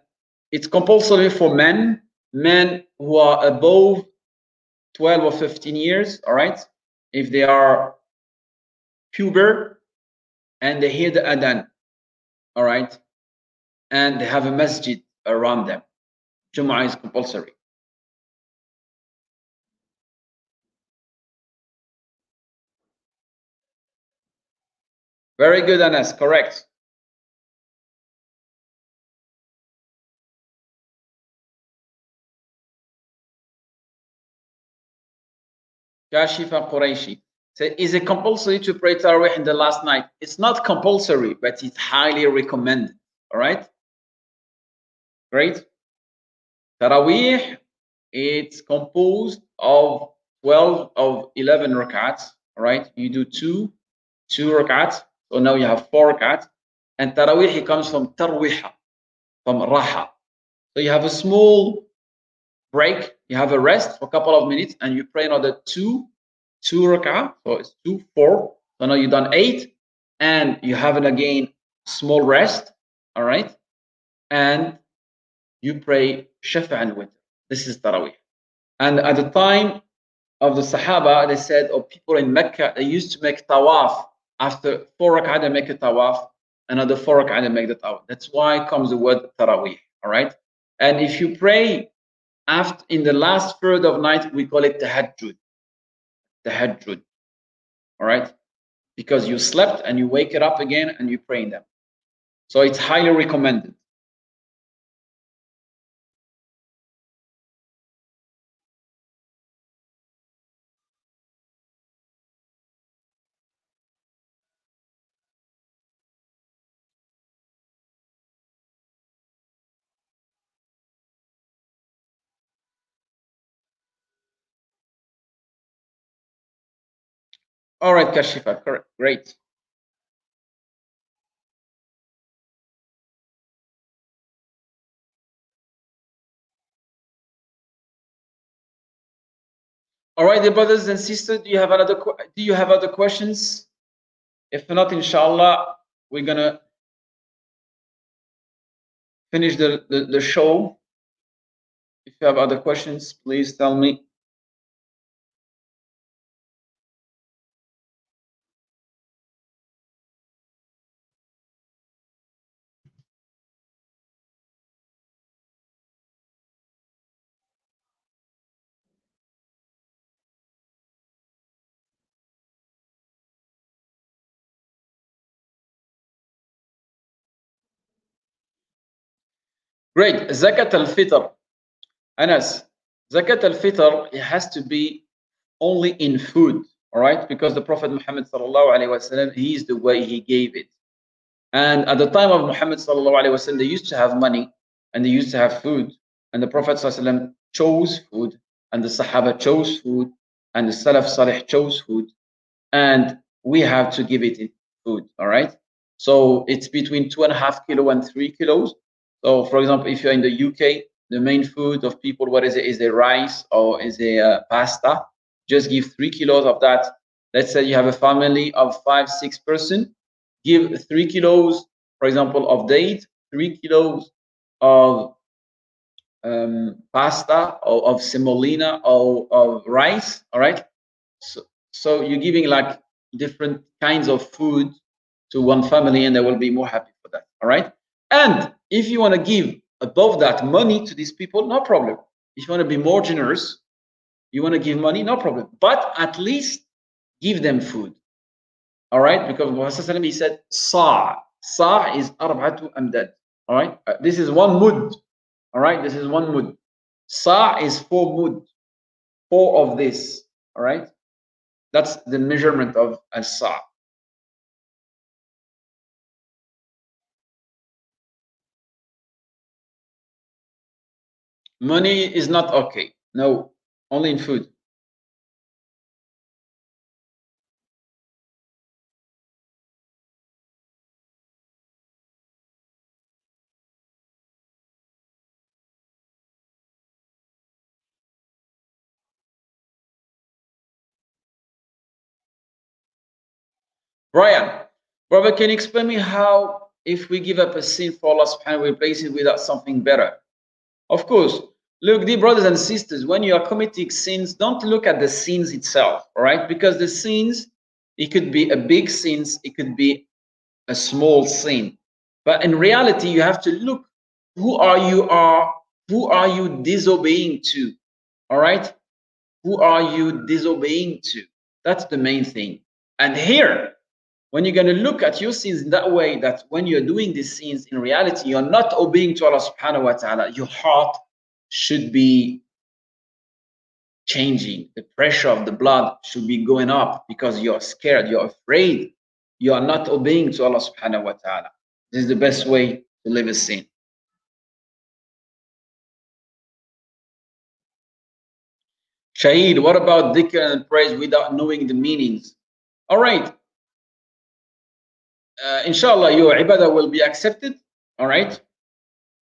it's compulsory for men, men who are above 12 or 15 years, all right? If they are puber and they hear the adhan, all right? And they have a masjid around them. Jumu'ah is compulsory. Very good, Anas. Correct. Kashifa Quraishi. So is it compulsory to pray Tarawih in the last night? It's not compulsory, but it's highly recommended. All right? Great. Tarawih, it's composed of 12 of 11 rakats. All right? You do two, two rakats so now you have four rakats. And Tarawih comes from Tarwiha, from Raha. So you have a small break, you have a rest for a couple of minutes, and you pray another two, two rak'ah. So it's two, four. So now you've done eight, and you have it again small rest. All right. And you pray Shafa and Witr. This is Tarawih. And at the time of the Sahaba, they said, or people in Mecca, they used to make tawaf after four rak'ah they make a tawaf, another four rak'ah they make the tawaf. That's why comes the word tarawih. All right. And if you pray after in the last third of night, we call it tahajjud. Tahajjud. All right. Because you slept and you wake it up again and you pray in them. So it's highly recommended. All right, Kashifa, correct. Great. All right, dear brothers and sisters, do you have another do you have other questions? If not, inshallah, we're gonna finish the, the, the show. If you have other questions, please tell me. Great. Zakat al-Fitr. Anas, Zakat al-Fitr, it has to be only in food, all right? Because the Prophet Muhammad sallallahu alaihi wasallam, he is the way he gave it. And at the time of Muhammad sallallahu alaihi wasallam, they used to have money and they used to have food. And the Prophet sallallahu chose food, and the Sahaba chose food, and the Salaf Salih chose food. And we have to give it in food, all right? So it's between two and a half kilo and three kilos so, for example, if you're in the UK, the main food of people, what is it? Is it rice or is it uh, pasta? Just give three kilos of that. Let's say you have a family of five, six person. Give three kilos, for example, of date, three kilos of um, pasta or of semolina or of rice. All right. So, so you're giving like different kinds of food to one family, and they will be more happy for that. All right. And if you want to give above that money to these people, no problem. If you want to be more generous, you want to give money, no problem. But at least give them food. All right, because Muhammad he said sa. Sa is arba'atu amdad. All right, uh, this is one mud. All right, this is one mud. Sa is four mud, four of this. All right, that's the measurement of a sa. Money is not okay. No, only in food. Brian, brother, can you explain me how if we give up a sin for Allah subhanahu we replace it without something better? Of course, look, dear brothers and sisters, when you are committing sins, don't look at the sins itself, right? Because the sins, it could be a big sin, it could be a small sin. But in reality, you have to look who are you are who are you disobeying to? All right? Who are you disobeying to? That's the main thing. And here, when you're going to look at your sins in that way, that when you're doing these sins, in reality, you're not obeying to Allah subhanahu wa ta'ala, your heart should be changing. The pressure of the blood should be going up because you're scared, you're afraid, you are not obeying to Allah subhanahu wa ta'ala. This is the best way to live a sin. Shahid, what about dhikr and praise without knowing the meanings? All right, uh, inshallah, your ibadah will be accepted. All right.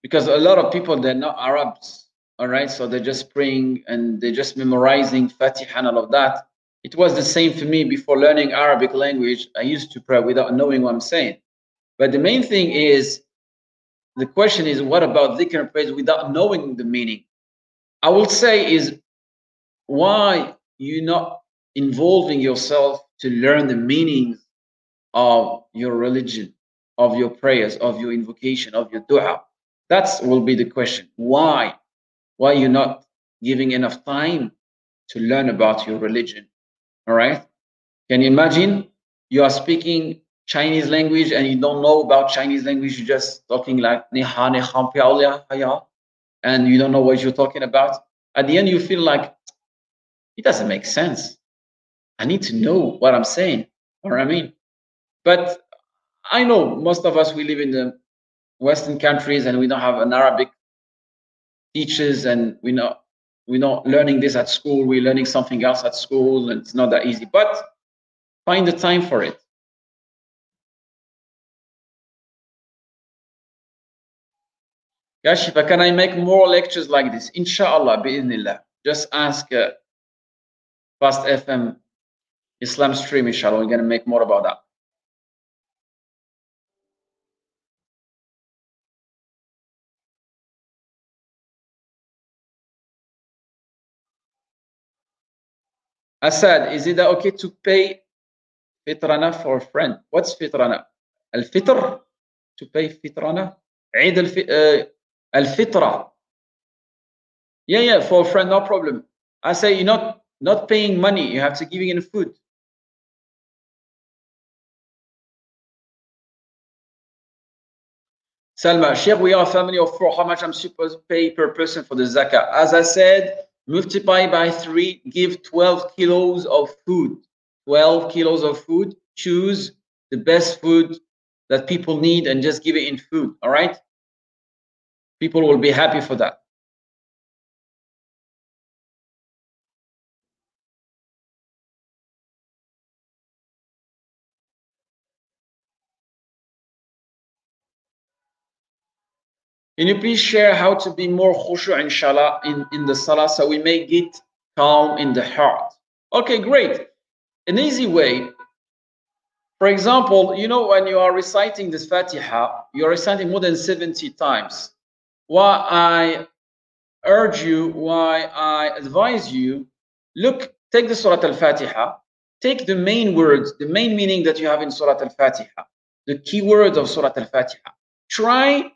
Because a lot of people, they're not Arabs. All right. So they're just praying and they're just memorizing Fatiha and all of that. It was the same for me before learning Arabic language. I used to pray without knowing what I'm saying. But the main thing is, the question is, what about dhikr and praise without knowing the meaning? I will say is, why you not involving yourself to learn the meanings of your religion, of your prayers, of your invocation, of your dua? That will be the question. Why? Why you're not giving enough time to learn about your religion? All right. Can you imagine you are speaking Chinese language and you don't know about Chinese language? You're just talking like and you don't know what you're talking about. At the end, you feel like it doesn't make sense. I need to know what I'm saying. Or I mean, but I know most of us we live in the Western countries and we don't have an Arabic teachers and we know we're not learning this at school. We're learning something else at school, and it's not that easy. But find the time for it. Yashifa, can I make more lectures like this? Inshallah, bi'idhnillah. Just ask uh, Fast FM Islam Stream, inshallah. We're going to make more about that. Assad, is it okay to pay fitrana for a friend? What's fitrana? Al-fitr? To pay fitrana? Eid al-fitra. Uh, yeah, yeah, for a friend, no problem. I say you're not not paying money, you have to give in food. Salma, Sheikh, we are a family of four. How much I'm supposed to pay per person for the zakah? As I said, multiply by three, give 12 kilos of food. 12 kilos of food. Choose the best food that people need and just give it in food. All right? People will be happy for that. Can you please share how to be more khushu' inshallah in, in the salah so we may get calm in the heart? Okay, great. An easy way. For example, you know, when you are reciting this Fatiha, you're reciting more than 70 times. Why I urge you, why I advise you, look, take the Surah Al-Fatiha, take the main words, the main meaning that you have in Surah Al-Fatiha, the key words of Surah Al-Fatiha. Try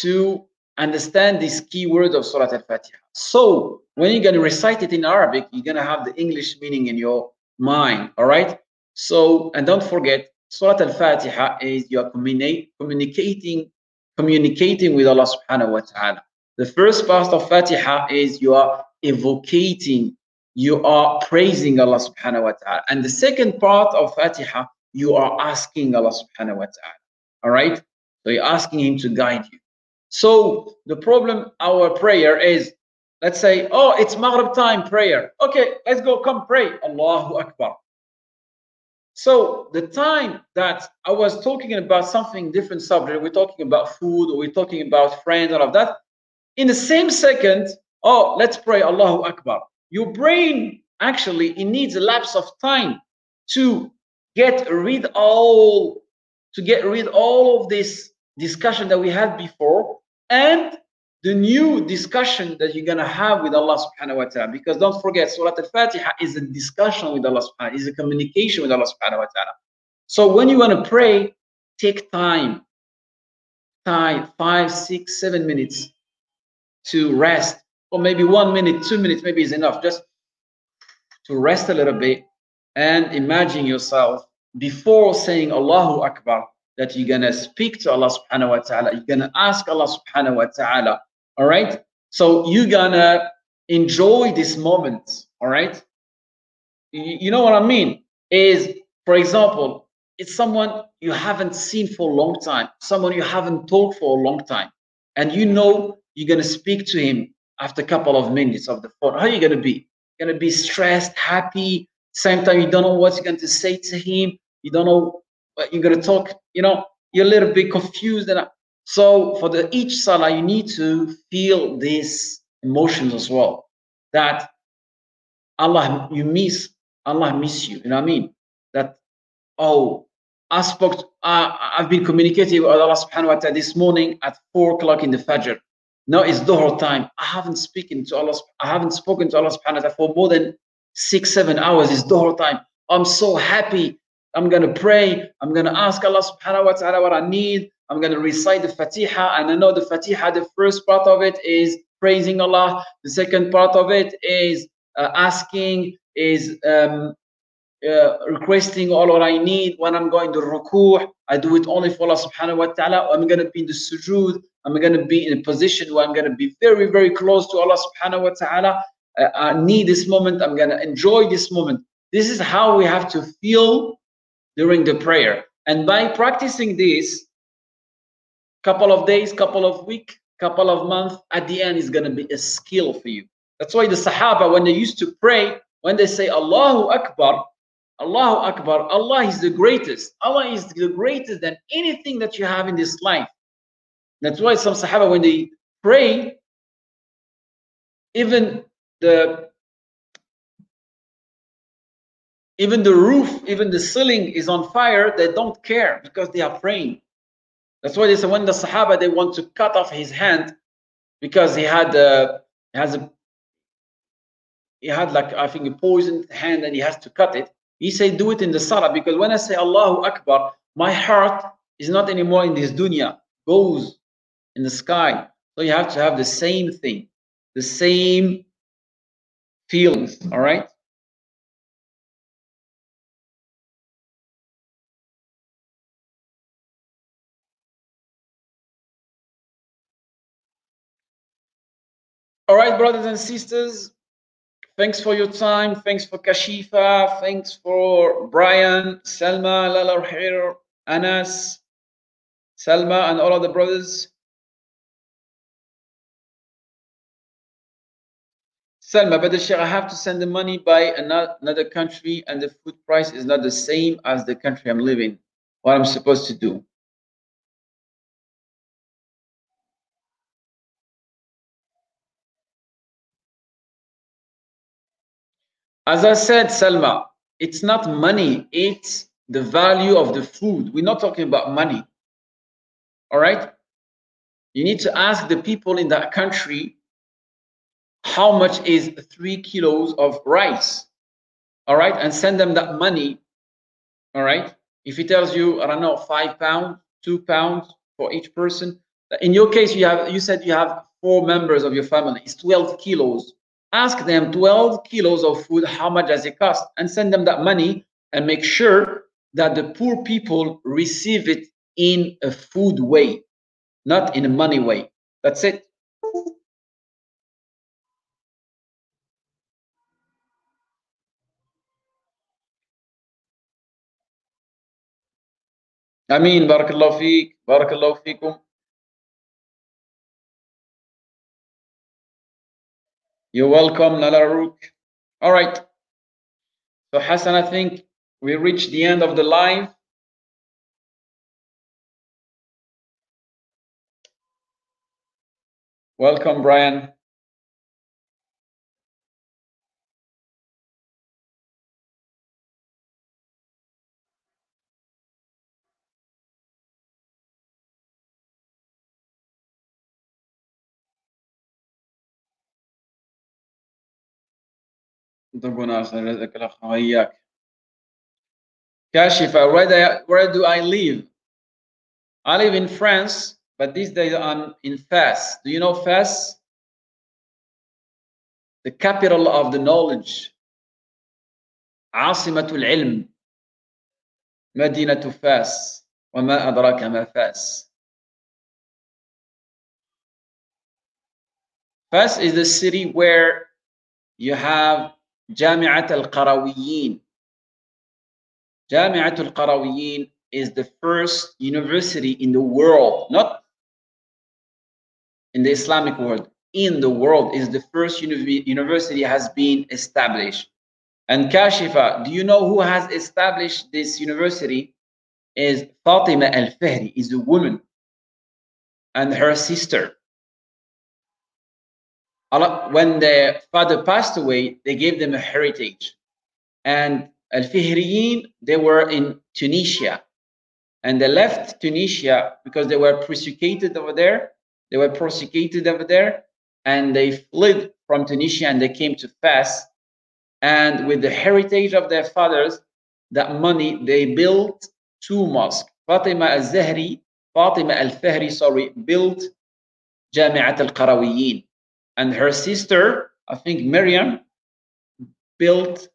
to understand these key words of Surah Al-Fatiha. So when you're going to recite it in Arabic, you're going to have the English meaning in your mind. All right. So, and don't forget, Surah Al-Fatiha is you're communicating, communicating with Allah subhanahu wa ta'ala. The first part of Fatiha is you are evocating, you are praising Allah subhanahu wa ta'ala. And the second part of Fatiha, you are asking Allah subhanahu wa ta'ala. All right? So you're asking Him to guide you. So the problem, our prayer is, let's say, oh, it's Maghrib time prayer. Okay, let's go, come pray. Allahu Akbar. So the time that I was talking about something different subject, we're talking about food or we're talking about friends, all of that. In the same second, oh, let's pray Allahu Akbar. Your brain actually it needs a lapse of time to get rid all to get rid all of this discussion that we had before and the new discussion that you're gonna have with Allah subhanahu wa ta'ala. Because don't forget, Surah Al-Fatiha is a discussion with Allah subhanahu is a communication with Allah subhanahu wa ta'ala. So when you want to pray, take time. Time, five, six, seven minutes to rest. Or maybe one minute, two minutes, maybe is enough. Just to rest a little bit and imagine yourself before saying Allahu Akbar that you're gonna speak to Allah subhanahu wa ta'ala, you're gonna ask Allah subhanahu wa ta'ala all right. So you're gonna enjoy this moment. All right. You know what I mean? Is for example, it's someone you haven't seen for a long time, someone you haven't talked for a long time, and you know you're gonna speak to him after a couple of minutes of the phone. How are you gonna be? You're gonna be stressed, happy. Same time, you don't know what you're going to say to him. You don't know you're going to talk. You know, you're a little bit confused. And so for the each salah, you need to feel these emotions as well. That Allah, you miss, Allah miss you. You know what I mean? That, oh, I spoke, to, uh, I've been communicating with Allah subhanahu wa ta'ala this morning at four o'clock in the Fajr. Now it's Dhuhr time. I haven't spoken to Allah, I haven't spoken to Allah subhanahu wa ta'ala for more than six, seven hours. It's Dhuhr time. I'm so happy. I'm gonna pray. I'm gonna ask Allah subhanahu wa ta'ala what I need. I'm going to recite the Fatiha, and I know the Fatiha, the first part of it is praising Allah, the second part of it is uh, asking, is um, uh, requesting all what I need when I'm going to ruku'. I do it only for Allah subhanahu wa ta'ala. I'm going to be in the sujood. I'm going to be in a position where I'm going to be very, very close to Allah subhanahu wa ta'ala. Uh, I need this moment. I'm going to enjoy this moment. This is how we have to feel during the prayer. And by practicing this, couple of days, couple of week, couple of months, at the end is going to be a skill for you. That's why the Sahaba, when they used to pray, when they say Allahu Akbar, Allahu Akbar, Allah is the greatest. Allah is the greatest than anything that you have in this life. That's why some Sahaba, when they pray, even the even the roof, even the ceiling is on fire, they don't care because they are praying. That's why they say when the Sahaba they want to cut off his hand because he had a, he has a he had like I think a poisoned hand and he has to cut it. He said do it in the salah because when I say Allahu Akbar, my heart is not anymore in this dunya, goes in the sky. So you have to have the same thing, the same feelings. All right. All right, brothers and sisters, thanks for your time. Thanks for Kashifa. Thanks for Brian, Selma, Lala Rahir, Anas, Selma, and all of the brothers. Selma, but the I have to send the money by another country and the food price is not the same as the country I'm living. What I'm supposed to do? As I said, Selma, it's not money, it's the value of the food. We're not talking about money. All right? You need to ask the people in that country how much is three kilos of rice? All right, and send them that money. All right. If he tells you, I don't know, five pounds, two pounds for each person. In your case, you have you said you have four members of your family. It's 12 kilos Ask them 12 kilos of food, how much does it cost? And send them that money and make sure that the poor people receive it in a food way, not in a money way. That's it. امين بارك الله فيك بارك الله فيكم You're welcome, Nalaruk. All right. So Hassan, I think we reached the end of the live. Welcome, Brian. Kashifa, where do, I, where do I live? I live in France, but these days I'm in Fes. Do you know Fes? The capital of the knowledge. عاصمة العلم مدينة فاس وما أدراك ما فاس Fes is the city where you have Jami'at al-Qarawiyyin. Jami'at al-Qarawiyyin is the first university in the world, not in the Islamic world, in the world is the first uni university has been established. And Kashifa, do you know who has established this university? Is Fatima Al Fahri is a woman and her sister when their father passed away, they gave them a heritage. And Al-Fihriyin, they were in Tunisia. And they left Tunisia because they were persecuted over there. They were persecuted over there. And they fled from Tunisia and they came to Fas. And with the heritage of their fathers, that money, they built two mosques. Fatima al-Zahri, Fatima al-Fahri, sorry, built Jami'at al-Qarawiyin and her sister, I think Miriam, built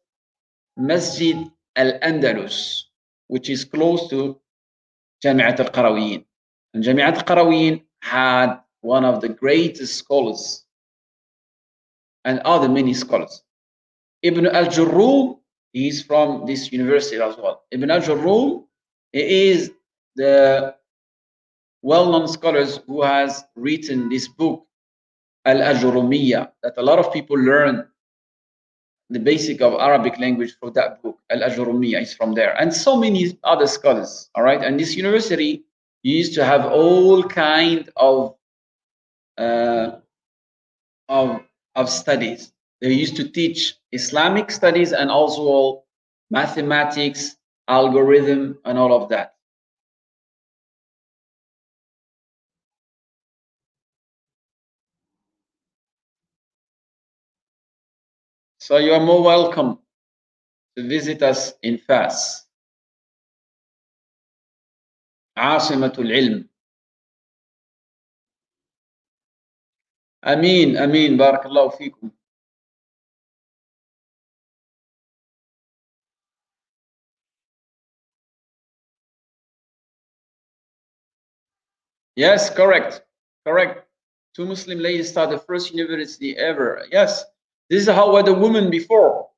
Masjid al-Andalus, which is close to Jamiat al-Qarawiyin. And Jamiat al-Qarawiyin had one of the greatest scholars and other many scholars. Ibn al-Jurrum is from this university as well. Ibn al-Jurrum is the well-known scholars who has written this book Al-Ajurumiyya, that a lot of people learn the basic of Arabic language from that book. Al-Ajurumiyya is from there. And so many other scholars, all right? And this university used to have all kind of uh, of, of studies. They used to teach Islamic studies and also all mathematics, algorithm, and all of that. So you are more welcome to visit us in Fas. عاصمة العلم أمين أمين بارك الله فيكم Yes, correct. Correct. Two Muslim ladies start the first university ever. Yes, this is how the women before.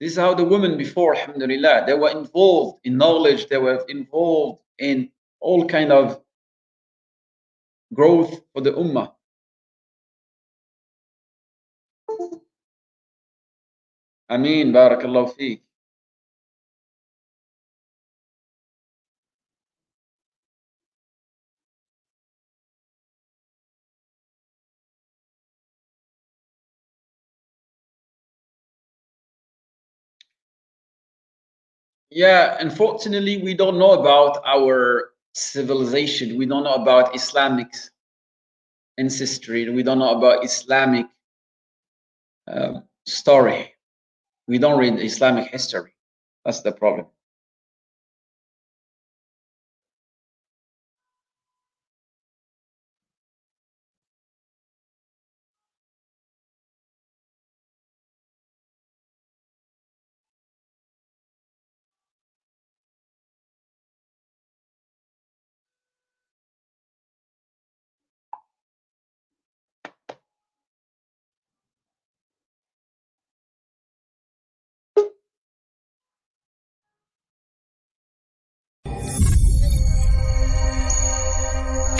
This is how the women before, alhamdulillah, they were involved in knowledge, they were involved in all kind of growth for the ummah. Ameen, barakallahu feek. Yeah, unfortunately, we don't know about our civilization. We don't know about Islamic ancestry. We don't know about Islamic uh, story. We don't read Islamic history. That's the problem.